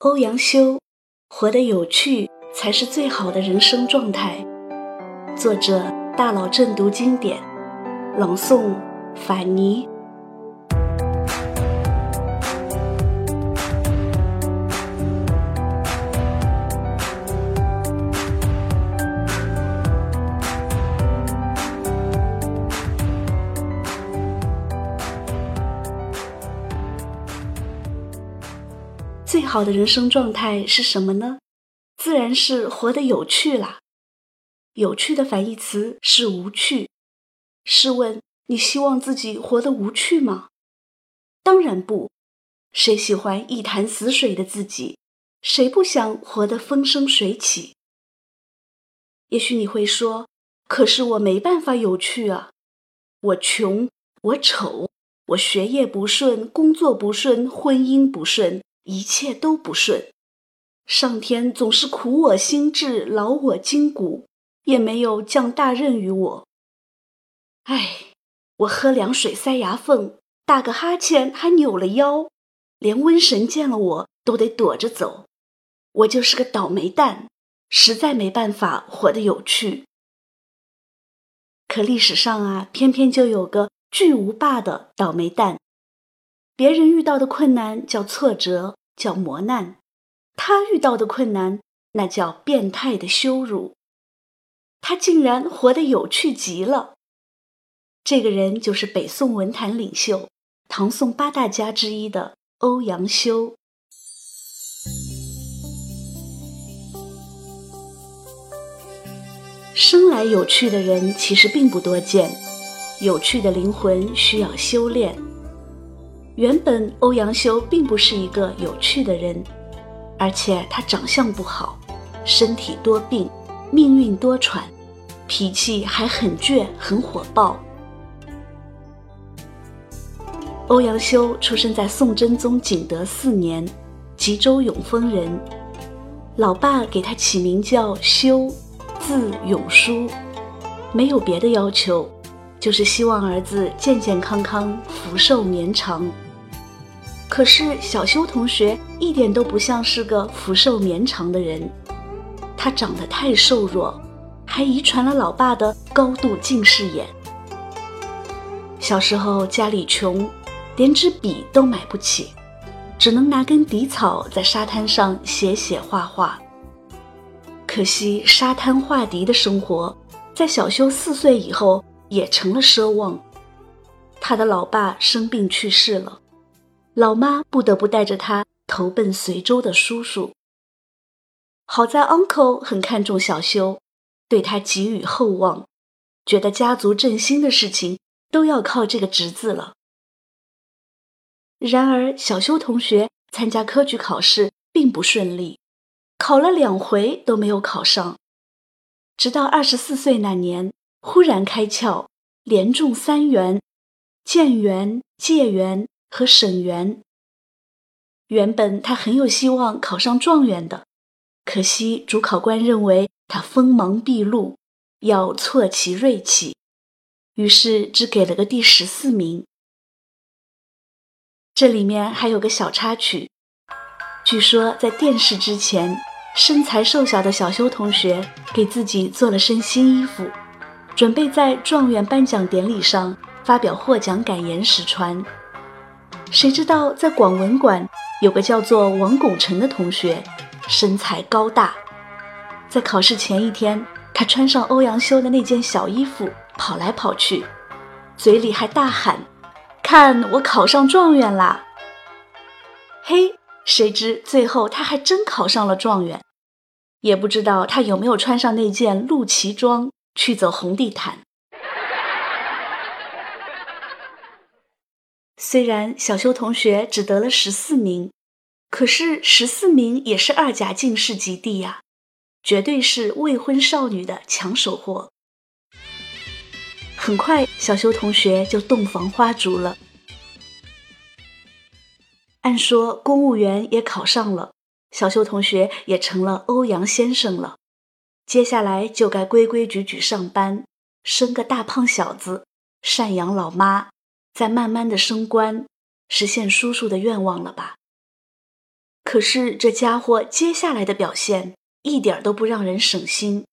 欧阳修，活得有趣才是最好的人生状态。作者：大佬正读经典，朗诵：法尼。好的人生状态是什么呢？自然是活得有趣啦。有趣的反义词是无趣。试问，你希望自己活得无趣吗？当然不。谁喜欢一潭死水的自己？谁不想活得风生水起？也许你会说：“可是我没办法有趣啊！我穷，我丑，我学业不顺，工作不顺，婚姻不顺。”一切都不顺，上天总是苦我心志，劳我筋骨，也没有降大任于我。唉，我喝凉水塞牙缝，打个哈欠还扭了腰，连瘟神见了我都得躲着走。我就是个倒霉蛋，实在没办法活得有趣。可历史上啊，偏偏就有个巨无霸的倒霉蛋。别人遇到的困难叫挫折，叫磨难；他遇到的困难，那叫变态的羞辱。他竟然活得有趣极了。这个人就是北宋文坛领袖、唐宋八大家之一的欧阳修。生来有趣的人其实并不多见，有趣的灵魂需要修炼。原本欧阳修并不是一个有趣的人，而且他长相不好，身体多病，命运多舛，脾气还很倔很火爆。欧阳修出生在宋真宗景德四年，吉州永丰人，老爸给他起名叫修，字永叔，没有别的要求，就是希望儿子健健康康，福寿绵长。可是小修同学一点都不像是个福寿绵长的人，他长得太瘦弱，还遗传了老爸的高度近视眼。小时候家里穷，连支笔都买不起，只能拿根底草在沙滩上写写画画。可惜沙滩画笛的生活，在小修四岁以后也成了奢望。他的老爸生病去世了。老妈不得不带着他投奔随州的叔叔。好在 uncle 很看重小修，对他寄予厚望，觉得家族振兴的事情都要靠这个侄子了。然而，小修同学参加科举考试并不顺利，考了两回都没有考上。直到二十四岁那年，忽然开窍，连中三元：建元、解元。和省元。原本他很有希望考上状元的，可惜主考官认为他锋芒毕露，要挫其锐气，于是只给了个第十四名。这里面还有个小插曲，据说在殿试之前，身材瘦小的小修同学给自己做了身新衣服，准备在状元颁奖典礼上发表获奖感言时穿。谁知道，在广文馆有个叫做王拱辰的同学，身材高大。在考试前一天，他穿上欧阳修的那件小衣服，跑来跑去，嘴里还大喊：“看我考上状元啦！”嘿，谁知最后他还真考上了状元，也不知道他有没有穿上那件露脐装去走红地毯。虽然小修同学只得了十四名，可是十四名也是二甲进士及第呀，绝对是未婚少女的抢手货。很快，小修同学就洞房花烛了。按说公务员也考上了，小修同学也成了欧阳先生了，接下来就该规规矩矩上班，生个大胖小子，赡养老妈。再慢慢的升官，实现叔叔的愿望了吧？可是这家伙接下来的表现一点都不让人省心：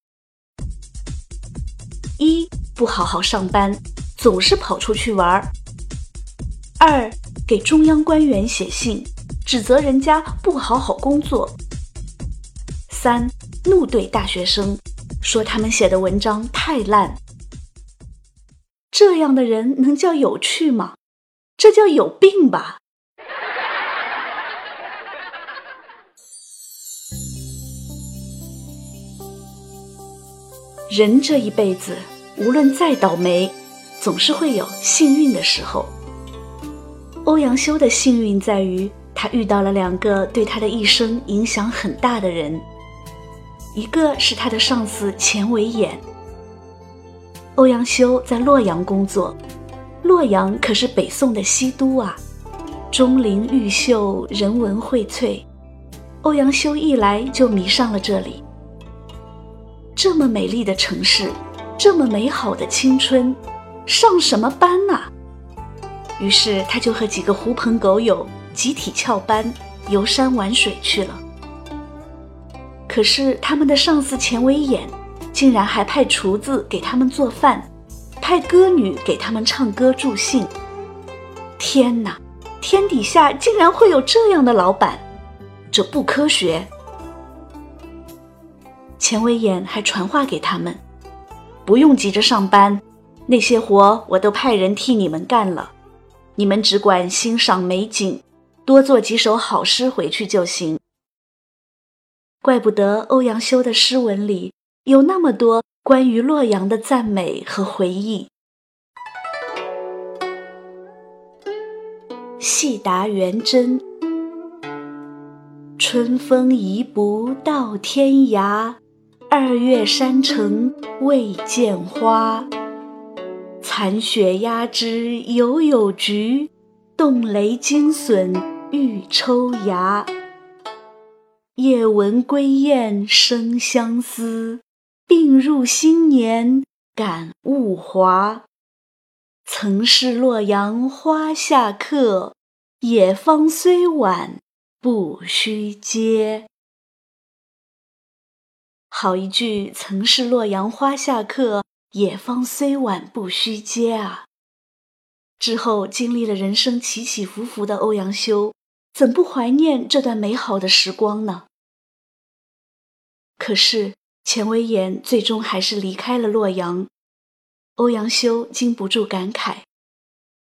一不好好上班，总是跑出去玩儿；二给中央官员写信，指责人家不好好工作；三怒怼大学生，说他们写的文章太烂。这样的人能叫有趣吗？这叫有病吧！人这一辈子，无论再倒霉，总是会有幸运的时候。欧阳修的幸运在于，他遇到了两个对他的一生影响很大的人，一个是他的上司钱维演。欧阳修在洛阳工作，洛阳可是北宋的西都啊，钟灵毓秀，人文荟萃。欧阳修一来就迷上了这里。这么美丽的城市，这么美好的青春，上什么班呐？于是他就和几个狐朋狗友集体翘班，游山玩水去了。可是他们的上司钱维演，竟然还派厨子给他们做饭，派歌女给他们唱歌助兴。天哪，天底下竟然会有这样的老板，这不科学！钱维演还传话给他们，不用急着上班，那些活我都派人替你们干了，你们只管欣赏美景，多做几首好诗回去就行。怪不得欧阳修的诗文里有那么多关于洛阳的赞美和回忆。细答元真，春风移不到天涯。二月山城未见花，残雪压枝犹有菊，冻雷惊笋欲抽芽。夜闻归雁生相思，病入新年感物华。曾是洛阳花下客，野芳虽晚不须嗟。好一句“曾是洛阳花下客，野芳虽晚不须嗟”啊！之后经历了人生起起伏伏的欧阳修，怎不怀念这段美好的时光呢？可是钱维演最终还是离开了洛阳，欧阳修禁不住感慨：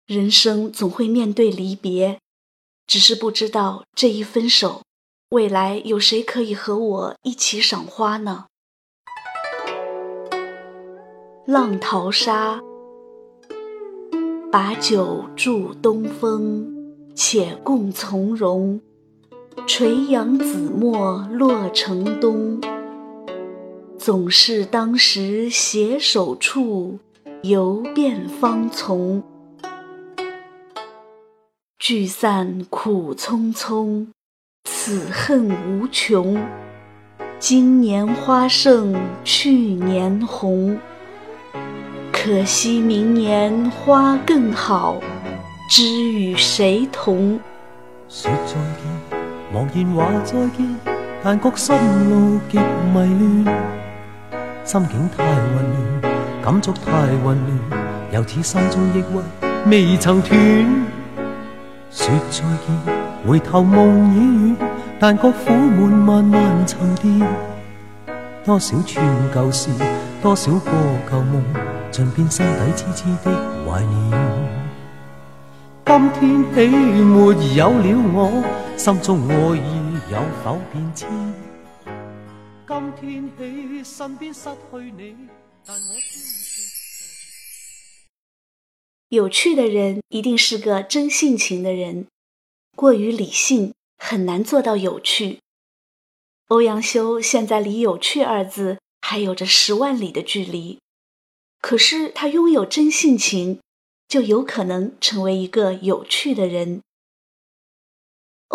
人生总会面对离别，只是不知道这一分手。未来有谁可以和我一起赏花呢？浪淘沙，把酒祝东风，且共从容。垂杨紫陌洛城东，总是当时携手处，游遍芳丛。聚散苦匆匆。此恨无穷，今年花胜去年红。可惜明年花更好，知与谁同？茫然话再见，但觉心路极迷乱，心境太混乱，感触太混乱，又似心中抑郁未曾断。说再见。回头梦已远，但觉苦闷慢慢沉淀。多少串旧事，多少个旧梦，尽变心底痴痴的怀念。今天起没有了我，心中爱意有否变迁？今天起身边失去你，但我有趣的人一定是个真性情的人。过于理性很难做到有趣。欧阳修现在离“有趣”二字还有着十万里的距离，可是他拥有真性情，就有可能成为一个有趣的人。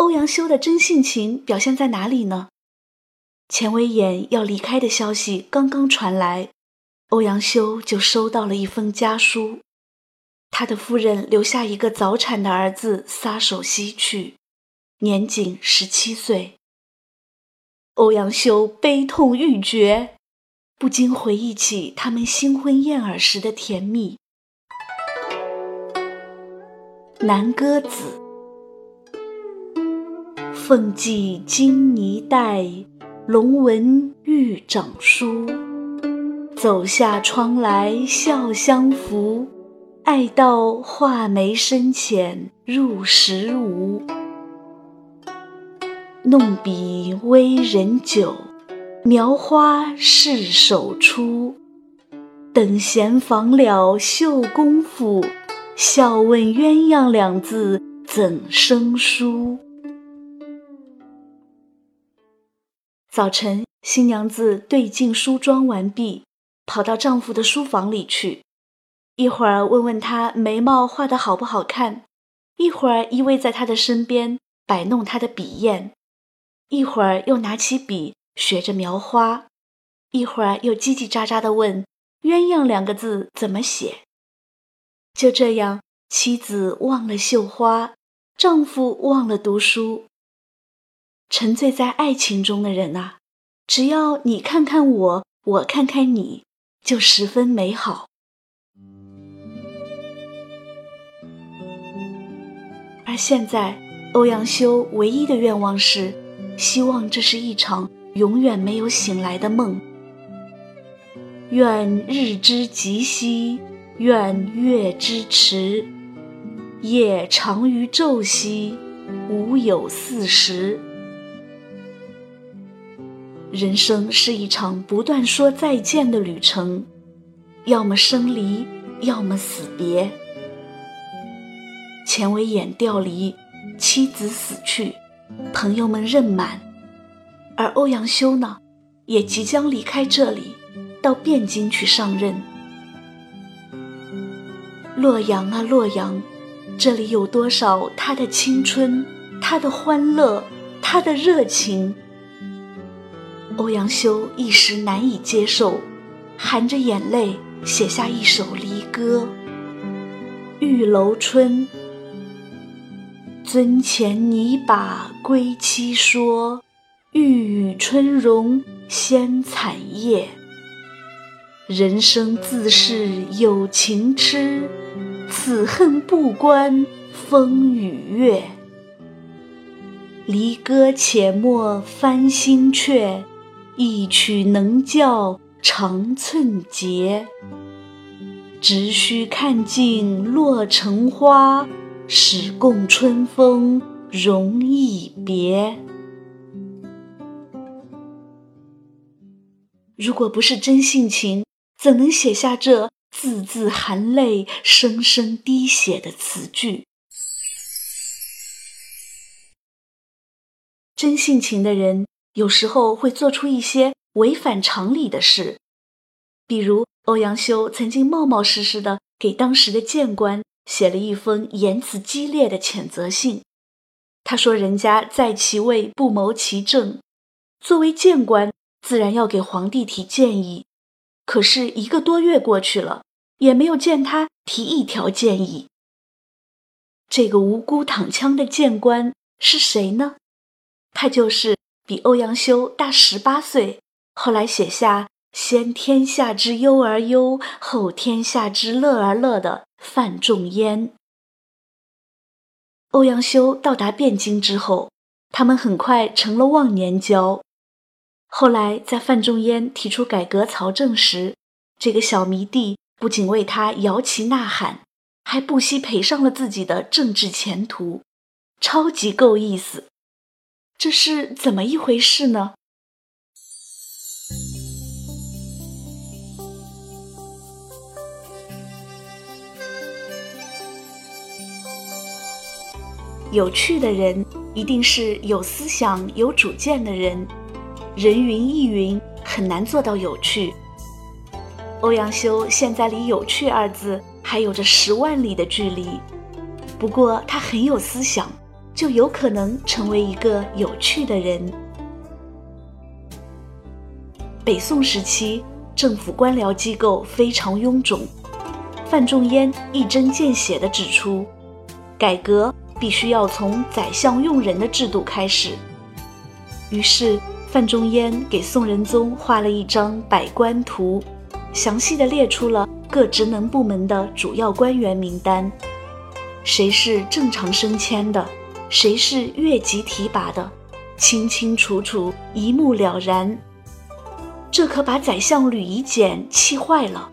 欧阳修的真性情表现在哪里呢？钱维演要离开的消息刚刚传来，欧阳修就收到了一封家书。他的夫人留下一个早产的儿子，撒手西去，年仅十七岁。欧阳修悲痛欲绝，不禁回忆起他们新婚燕尔时的甜蜜。南歌子，凤髻金泥带，龙纹玉掌书。走下窗来笑相扶，爱到画眉深浅入时无。弄笔微人久，描花试手出。等闲访了绣功夫。笑问鸳鸯两字怎生疏？早晨，新娘子对镜梳妆完毕，跑到丈夫的书房里去。一会儿问问他眉毛画的好不好看，一会儿依偎在他的身边摆弄他的笔砚，一会儿又拿起笔学着描花，一会儿又叽叽喳喳地问“鸳鸯”两个字怎么写。就这样，妻子忘了绣花，丈夫忘了读书。沉醉在爱情中的人啊，只要你看看我，我看看你，就十分美好。而现在，欧阳修唯一的愿望是，希望这是一场永远没有醒来的梦。愿日之极兮。愿月之迟，夜长于昼兮，无有四时。人生是一场不断说再见的旅程，要么生离，要么死别。钱为眼调离，妻子死去，朋友们任满，而欧阳修呢，也即将离开这里，到汴京去上任。洛阳啊，洛阳，这里有多少他的青春，他的欢乐，他的热情？欧阳修一时难以接受，含着眼泪写下一首离歌《玉楼春》：尊前拟把归期说，欲与春容先惨夜。人生自是有情痴。此恨不关风与月，离歌且莫翻新阙，一曲能教长寸节。只须看尽落成花，始共春风容易别。如果不是真性情，怎能写下这？字字含泪、声声滴血的词句，真性情的人有时候会做出一些违反常理的事，比如欧阳修曾经冒冒失失的给当时的谏官写了一封言辞激烈的谴责信。他说：“人家在其位不谋其政，作为谏官自然要给皇帝提建议。可是一个多月过去了。”也没有见他提一条建议。这个无辜躺枪的谏官是谁呢？他就是比欧阳修大十八岁，后来写下“先天下之忧而忧，后天下之乐而乐”的范仲淹。欧阳修到达汴京之后，他们很快成了忘年交。后来在范仲淹提出改革曹政时，这个小迷弟。不仅为他摇旗呐喊，还不惜赔上了自己的政治前途，超级够意思。这是怎么一回事呢？有趣的人一定是有思想、有主见的人，人云亦云很难做到有趣。欧阳修现在离“有趣”二字还有着十万里的距离，不过他很有思想，就有可能成为一个有趣的人。北宋时期，政府官僚机构非常臃肿，范仲淹一针见血地指出，改革必须要从宰相用人的制度开始。于是范仲淹给宋仁宗画了一张百官图，详细的列出了各职能部门的主要官员名单，谁是正常升迁的，谁是越级提拔的，清清楚楚，一目了然。这可把宰相吕夷简气坏了。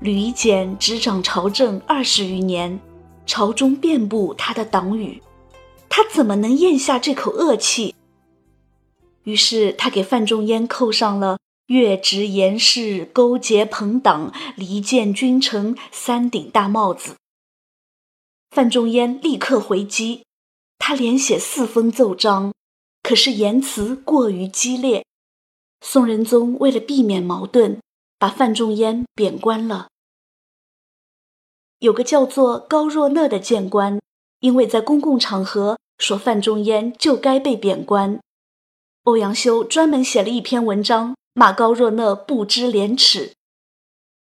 吕夷简执掌朝政二十余年，朝中遍布他的党羽，他怎么能咽下这口恶气？于是他给范仲淹扣上了越职严事、勾结朋党、离间君臣三顶大帽子。范仲淹立刻回击，他连写四封奏章，可是言辞过于激烈。宋仁宗为了避免矛盾，把范仲淹贬官了。有个叫做高若讷的谏官，因为在公共场合说范仲淹就该被贬官。欧阳修专门写了一篇文章骂高若讷不知廉耻，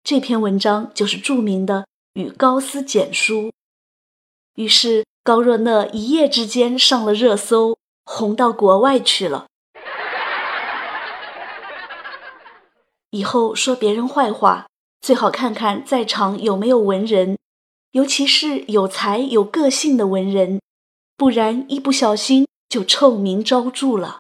这篇文章就是著名的《与高斯简书》。于是高若讷一夜之间上了热搜，红到国外去了。以后说别人坏话，最好看看在场有没有文人，尤其是有才有个性的文人，不然一不小心就臭名昭著了。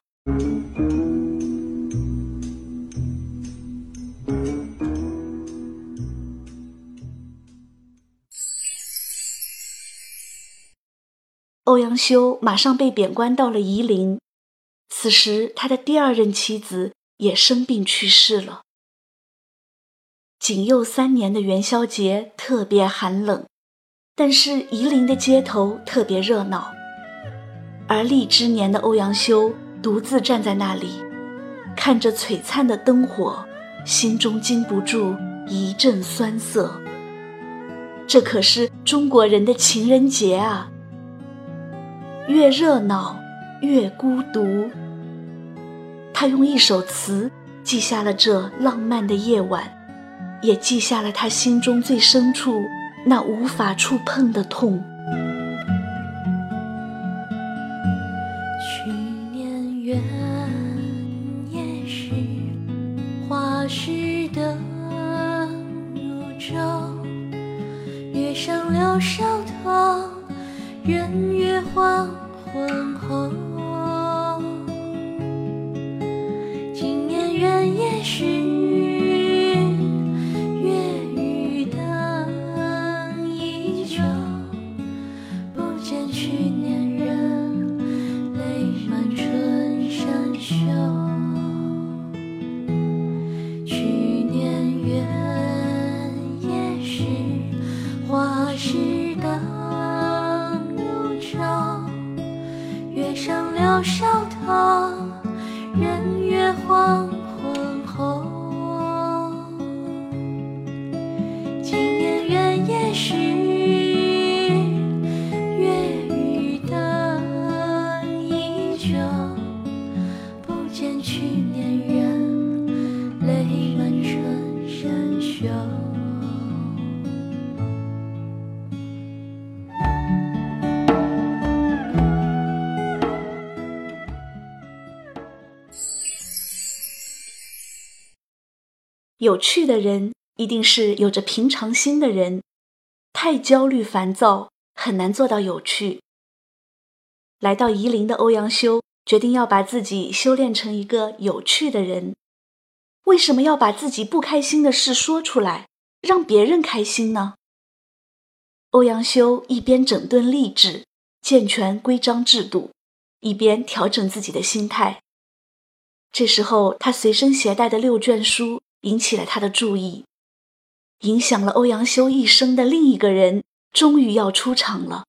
欧阳修马上被贬官到了夷陵，此时他的第二任妻子也生病去世了。景佑三年的元宵节特别寒冷，但是夷陵的街头特别热闹，而立之年的欧阳修独自站在那里，看着璀璨的灯火，心中禁不住一阵酸涩。这可是中国人的情人节啊！越热闹越孤独。他用一首词记下了这浪漫的夜晚，也记下了他心中最深处那无法触碰的痛。去年元夜时，花市灯如昼，月上柳梢头。有趣的人一定是有着平常心的人，太焦虑烦躁很难做到有趣。来到夷陵的欧阳修决定要把自己修炼成一个有趣的人。为什么要把自己不开心的事说出来，让别人开心呢？欧阳修一边整顿吏治，健全规章制度，一边调整自己的心态。这时候，他随身携带的六卷书。引起了他的注意，影响了欧阳修一生的另一个人，终于要出场了。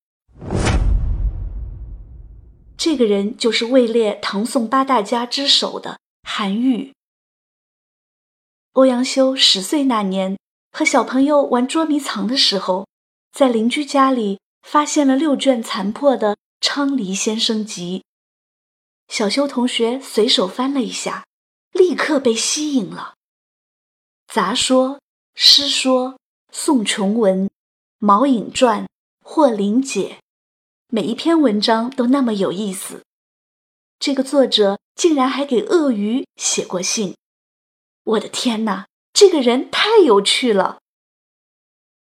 这个人就是位列唐宋八大家之首的韩愈。欧阳修十岁那年，和小朋友玩捉迷藏的时候，在邻居家里发现了六卷残破的《昌黎先生集》。小修同学随手翻了一下，立刻被吸引了。杂说、诗说、宋琼文、毛颖传、霍林解，每一篇文章都那么有意思。这个作者竟然还给鳄鱼写过信，我的天哪，这个人太有趣了！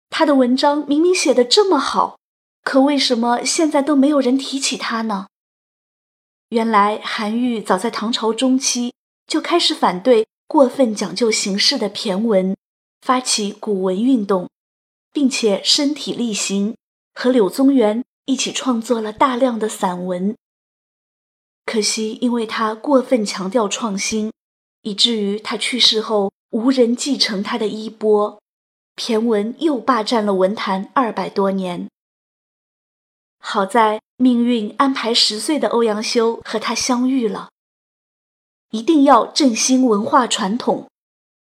他的文章明明写的这么好，可为什么现在都没有人提起他呢？原来韩愈早在唐朝中期就开始反对过分讲究形式的骈文，发起古文运动，并且身体力行，和柳宗元一起创作了大量的散文。可惜，因为他过分强调创新，以至于他去世后无人继承他的衣钵，骈文又霸占了文坛二百多年。好在命运安排十岁的欧阳修和他相遇了。一定要振兴文化传统，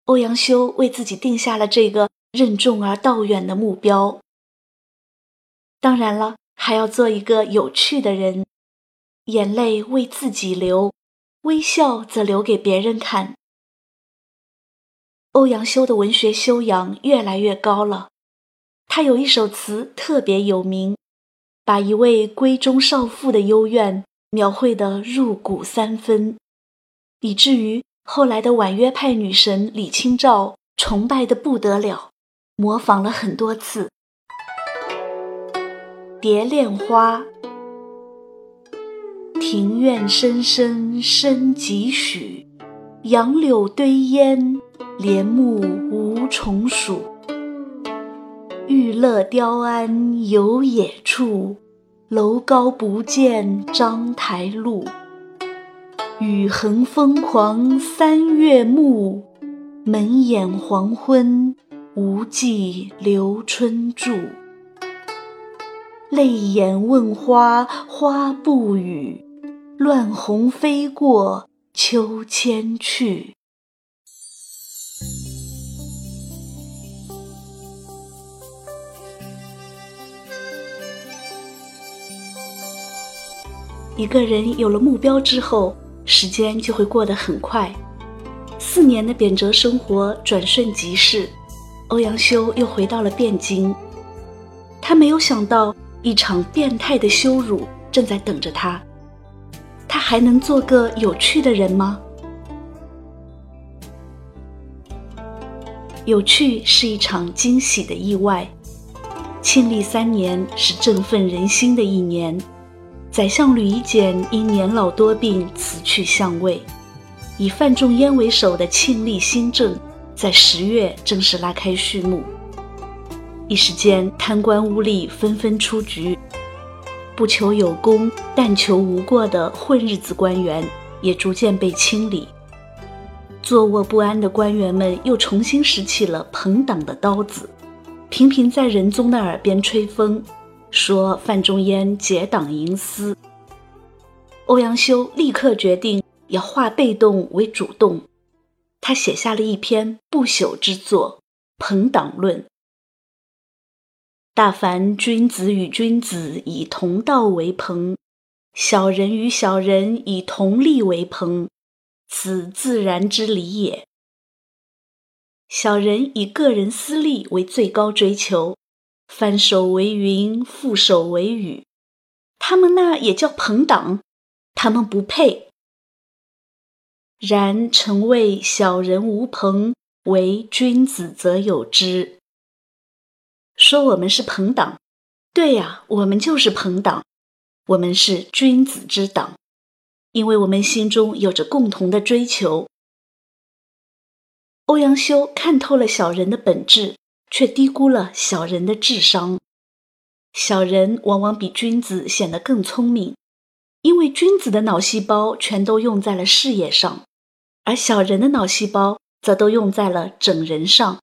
欧阳修为自己定下了这个任重而道远的目标。当然了，还要做一个有趣的人。眼泪为自己流，微笑则留给别人看。欧阳修的文学修养越来越高了，他有一首词特别有名，把一位闺中少妇的幽怨描绘得入骨三分，以至于后来的婉约派女神李清照崇拜的不得了，模仿了很多次。《蝶恋花》庭院深深深几许，杨柳堆烟，帘幕无重数。玉勒雕鞍游冶处，楼高不见章台路。雨横风狂三月暮，门掩黄昏无计留春住。泪眼问花花不语。乱红飞过秋千去。一个人有了目标之后，时间就会过得很快。四年的贬谪生活转瞬即逝，欧阳修又回到了汴京。他没有想到，一场变态的羞辱正在等着他。他还能做个有趣的人吗？有趣是一场惊喜的意外。庆历三年是振奋人心的一年，宰相吕夷简因年老多病辞去相位，以范仲淹为首的庆历新政在十月正式拉开序幕。一时间，贪官污吏纷纷出局。不求有功，但求无过的混日子官员也逐渐被清理。坐卧不安的官员们又重新拾起了朋党的刀子，频频在仁宗的耳边吹风，说范仲淹结党营私。欧阳修立刻决定要化被动为主动，他写下了一篇不朽之作《朋党论》。大凡君子与君子以同道为朋，小人与小人以同利为朋，此自然之理也。小人以个人私利为最高追求，翻手为云，覆手为雨，他们那也叫朋党，他们不配。然诚谓小人无朋，唯君子则有之。说我们是朋党，对呀，我们就是朋党，我们是君子之党，因为我们心中有着共同的追求。欧阳修看透了小人的本质，却低估了小人的智商。小人往往比君子显得更聪明，因为君子的脑细胞全都用在了事业上，而小人的脑细胞则都用在了整人上。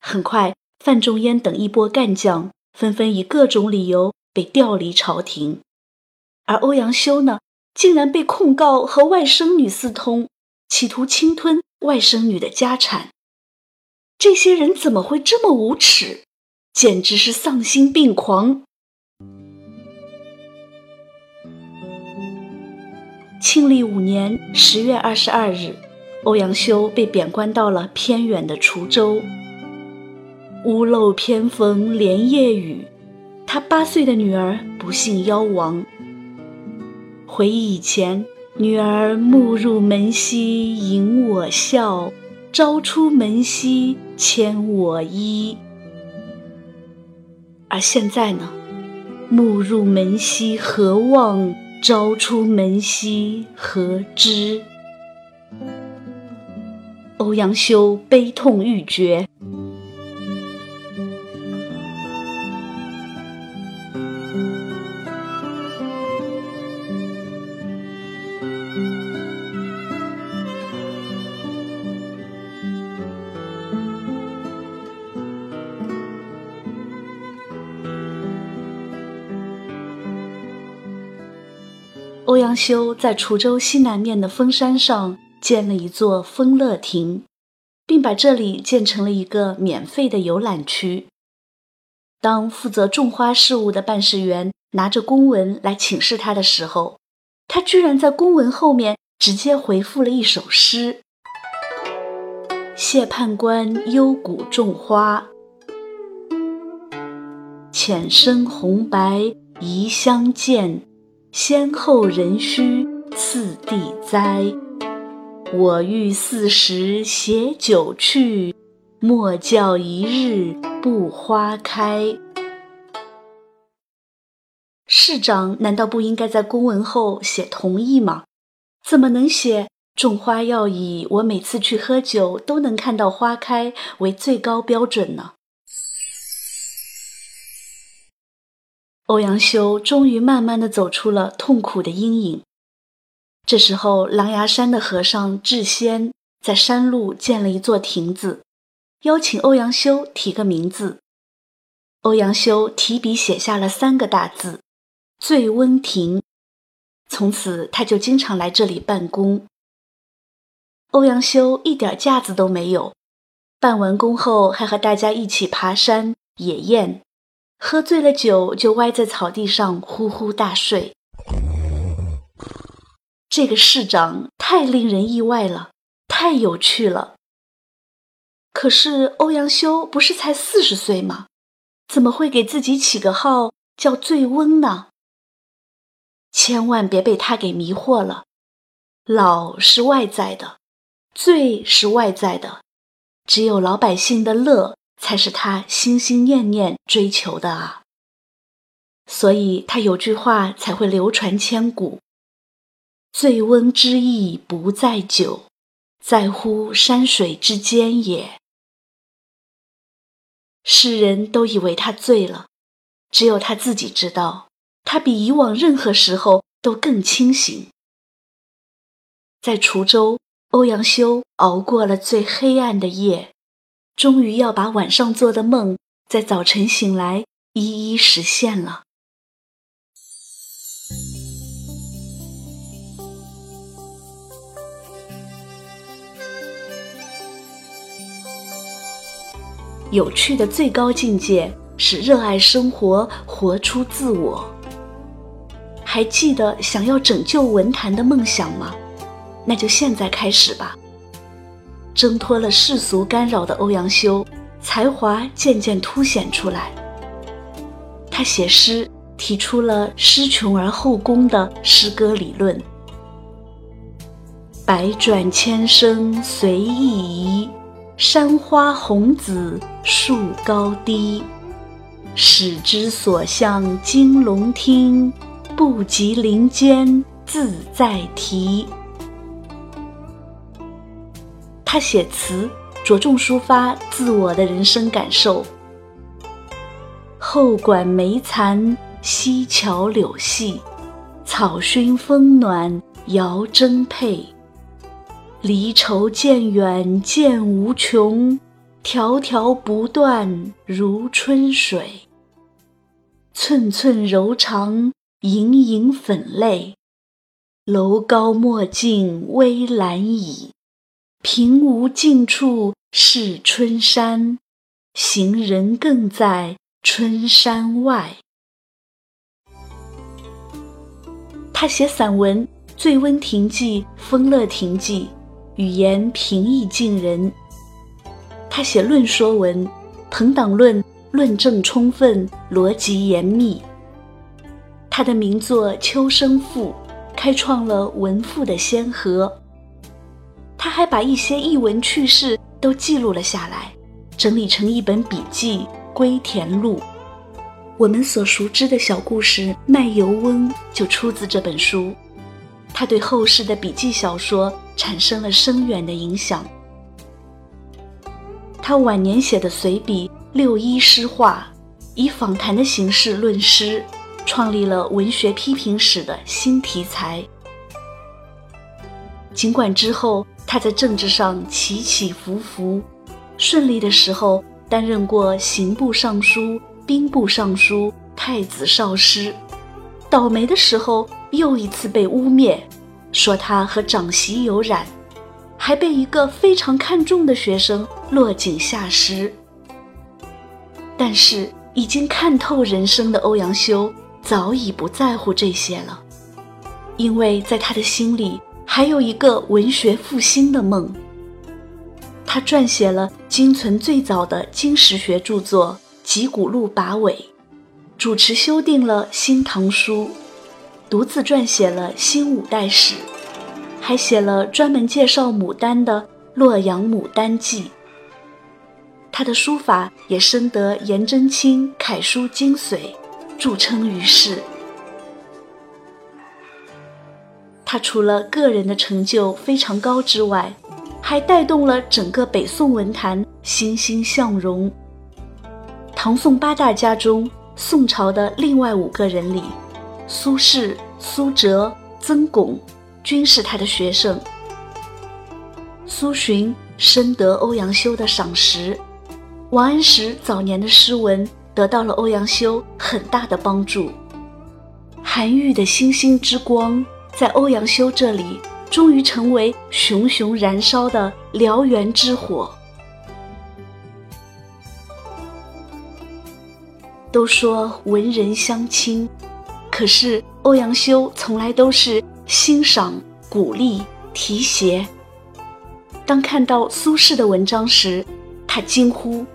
很快。范仲淹等一波干将纷纷以各种理由被调离朝廷，而欧阳修呢，竟然被控告和外甥女私通，企图侵吞外甥女的家产。这些人怎么会这么无耻？简直是丧心病狂！庆历五年十月二十二日，欧阳修被贬官到了偏远的滁州。屋漏偏逢连夜雨，他八岁的女儿不幸夭亡。回忆以前，女儿暮入门兮引我笑，朝出门兮牵我衣。而现在呢？暮入门兮何望，朝出门兮何知？欧阳修悲痛欲绝。修在滁州西南面的峰山上建了一座丰乐亭，并把这里建成了一个免费的游览区。当负责种花事务的办事员拿着公文来请示他的时候，他居然在公文后面直接回复了一首诗：“谢判官幽谷种花，浅深红白宜相见。”先后人须次第栽，我欲四时携酒去，莫教一日不花开。市长难道不应该在公文后写同意吗？怎么能写种花要以我每次去喝酒都能看到花开为最高标准呢？欧阳修终于慢慢的走出了痛苦的阴影。这时候，狼牙山的和尚智仙在山路建了一座亭子，邀请欧阳修提个名字。欧阳修提笔写下了三个大字“醉翁亭”，从此他就经常来这里办公。欧阳修一点架子都没有，办完工后还和大家一起爬山野宴。喝醉了酒，就歪在草地上呼呼大睡。这个市长太令人意外了，太有趣了。可是欧阳修不是才四十岁吗？怎么会给自己起个号叫醉翁呢？千万别被他给迷惑了。老是外在的，醉是外在的，只有老百姓的乐。才是他心心念念追求的啊！所以他有句话才会流传千古：“醉翁之意不在酒，在乎山水之间也。”世人都以为他醉了，只有他自己知道，他比以往任何时候都更清醒。在滁州，欧阳修熬过了最黑暗的夜。终于要把晚上做的梦，在早晨醒来一一实现了。有趣的最高境界是热爱生活，活出自我。还记得想要拯救文坛的梦想吗？那就现在开始吧。挣脱了世俗干扰的欧阳修，才华渐渐凸显出来。他写诗提出了“诗穷而后工”的诗歌理论。百转千声随意移，山花红紫树高低。始之所向金龙听，不及林间自在啼。他写词着重抒发自我的人生感受。后馆梅残溪桥柳细，草熏风暖遥征佩。离愁渐远渐无穷，迢迢不断如春水。寸寸柔肠盈盈粉泪，楼高莫近危阑倚。平无尽处是春山，行人更在春山外。他写散文《醉翁亭记》《丰乐亭记》，语言平易近人。他写论说文《朋党论》《论证充分，逻辑严密。他的名作《秋声赋》开创了文赋的先河。他还把一些逸闻趣事都记录了下来，整理成一本笔记《归田录》。我们所熟知的小故事《卖油翁》就出自这本书。他对后世的笔记小说产生了深远的影响。他晚年写的随笔《六一诗话》，以访谈的形式论诗，创立了文学批评史的新题材。尽管之后他在政治上起起伏伏，顺利的时候担任过刑部尚书。兵部尚书、太子少师，倒霉的时候又一次被污蔑，说他和长媳有染，还被一个非常看重的学生落井下石。但是已经看透人生的欧阳修早已不在乎这些了，因为在他的心里还有一个文学复兴的梦。他撰写了今存最早的经史学著作。集古录跋尾，主持修订了《新唐书》，独自撰写了《新五代史》，还写了专门介绍牡丹的《洛阳牡丹记》。他的书法也深得颜真卿楷书精髓，著称于世。他除了个人的成就非常高之外，还带动了整个北宋文坛欣欣向荣。唐宋八大家中，宋朝的另外五个人里，苏轼、苏辙、曾巩均是他的学生。苏洵深得欧阳修的赏识，王安石早年的诗文得到了欧阳修很大的帮助。韩愈的星星之光，在欧阳修这里终于成为熊熊燃烧的燎原之火。都说文人相亲，可是欧阳修从来都是欣赏、鼓励、提携。当看到苏轼的文章时，他惊呼：“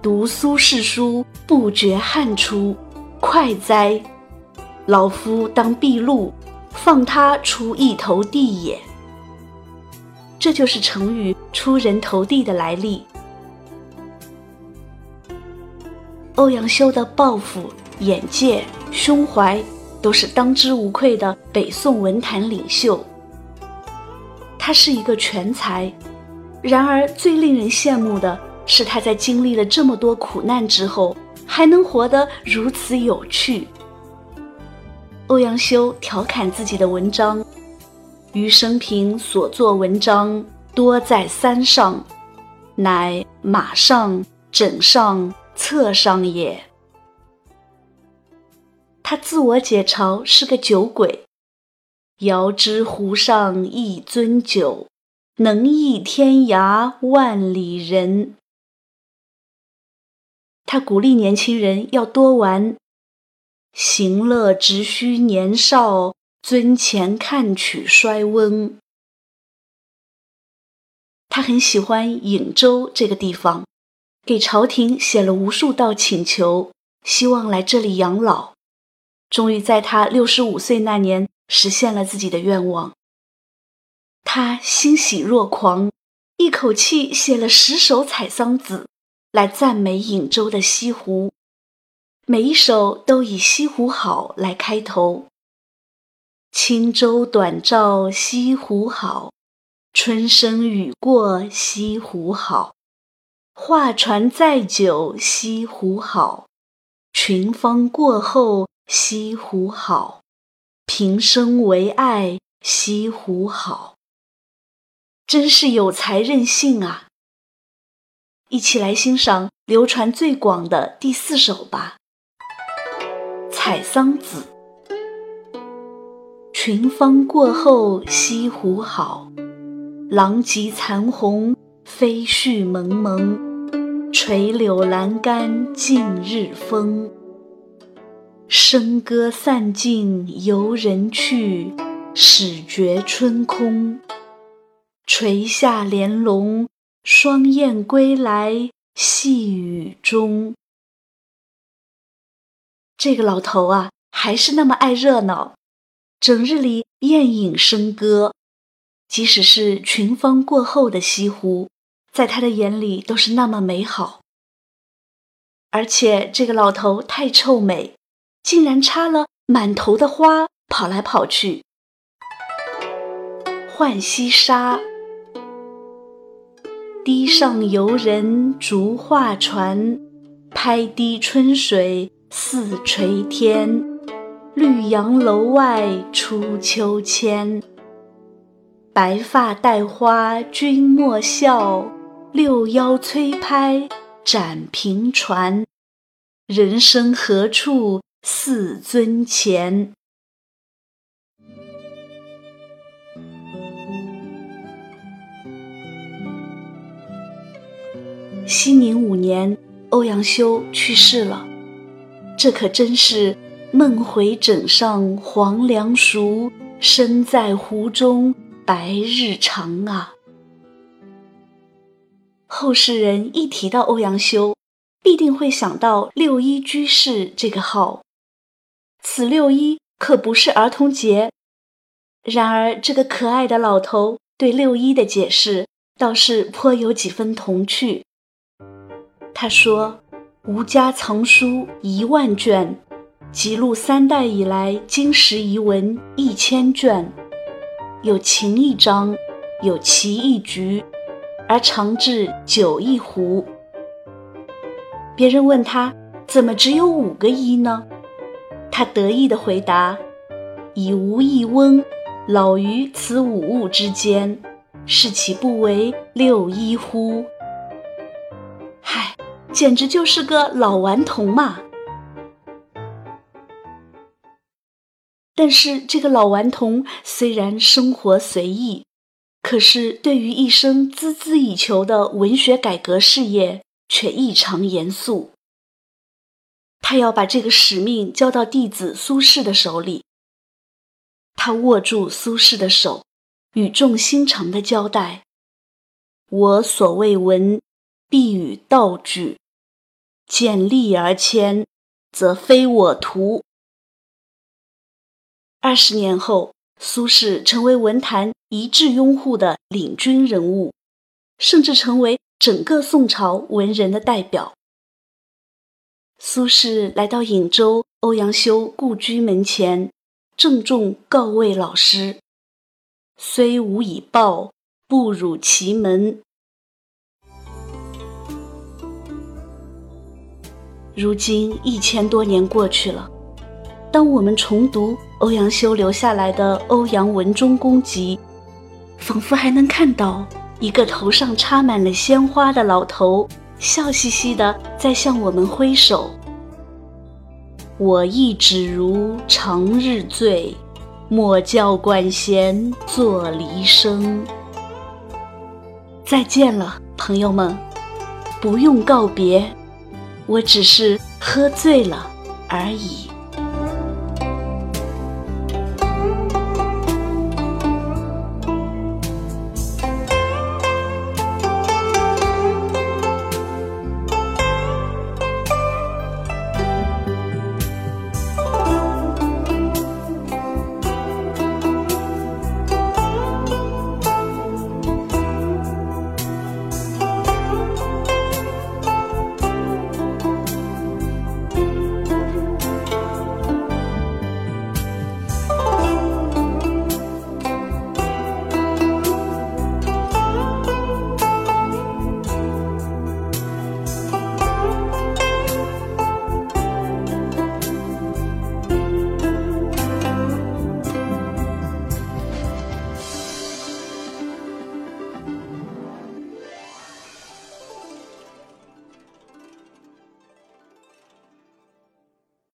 读苏轼书，不觉汗出，快哉！老夫当避路，放他出一头地也。”这就是成语“出人头地”的来历。欧阳修的抱负、眼界、胸怀都是当之无愧的北宋文坛领袖。他是一个全才，然而最令人羡慕的是他在经历了这么多苦难之后，还能活得如此有趣。欧阳修调侃自己的文章：“余生平所作文章，多在三上，乃马上、枕上。”侧上也。他自我解嘲是个酒鬼。遥知湖上一樽酒，能忆天涯万里人。他鼓励年轻人要多玩。行乐直须年少，尊前看取衰翁。他很喜欢颍州这个地方。给朝廷写了无数道请求，希望来这里养老。终于在他六十五岁那年实现了自己的愿望。他欣喜若狂，一口气写了十首采桑子，来赞美颍州的西湖。每一首都以“西湖好”来开头。轻舟短棹西湖好，春生雨过西湖好。画船载酒西湖好，群芳过后西湖好，平生唯爱西湖好。真是有才任性啊！一起来欣赏流传最广的第四首吧，《采桑子》。群芳过后西湖好，狼藉残红飞絮蒙蒙。垂柳阑干尽日风，笙歌散尽游人去，始觉春空。垂下帘笼，双燕归来细雨中。这个老头啊，还是那么爱热闹，整日里宴饮笙歌，即使是群芳过后的西湖，在他的眼里都是那么美好。而且这个老头太臭美，竟然插了满头的花，跑来跑去。浣溪沙，堤上游人逐画船，拍堤春水似垂天。绿杨楼外出秋千，白发戴花君莫笑，六幺催拍展平船。人生何处似尊前？熙宁五年，欧阳修去世了。这可真是梦回枕上黄粱熟，身在湖中白日长啊！后世人一提到欧阳修，必定会想到六一居士这个号。此六一可不是儿童节。然而，这个可爱的老头对六一的解释倒是颇有几分童趣。他说：“吾家藏书一万卷，记录三代以来经史遗文一千卷，有琴一张，有棋一局，而长至酒一壶。”别人问他怎么只有五个一呢？他得意地回答：“以吾一翁，老于此五物之间，是其不为六一乎？”嗨简直就是个老顽童嘛！但是这个老顽童虽然生活随意，可是对于一生孜孜以求的文学改革事业却异常严肃。他要把这个使命交到弟子苏轼的手里。他握住苏轼的手，语重心长地交代：“我所谓文。”必与道举，见利而迁，则非我图。二十年后，苏轼成为文坛一致拥护的领军人物，甚至成为整个宋朝文人的代表。苏轼来到颍州欧阳修故居门前，郑重告慰老师：“虽无以报，不辱其门。”如今一千多年过去了，当我们重读欧阳修留下来的《欧阳文忠公集》，仿佛还能看到一个头上插满了鲜花的老头，笑嘻嘻的在向我们挥手。我亦只如长日醉，莫教管弦作离声。再见了，朋友们，不用告别。我只是喝醉了而已。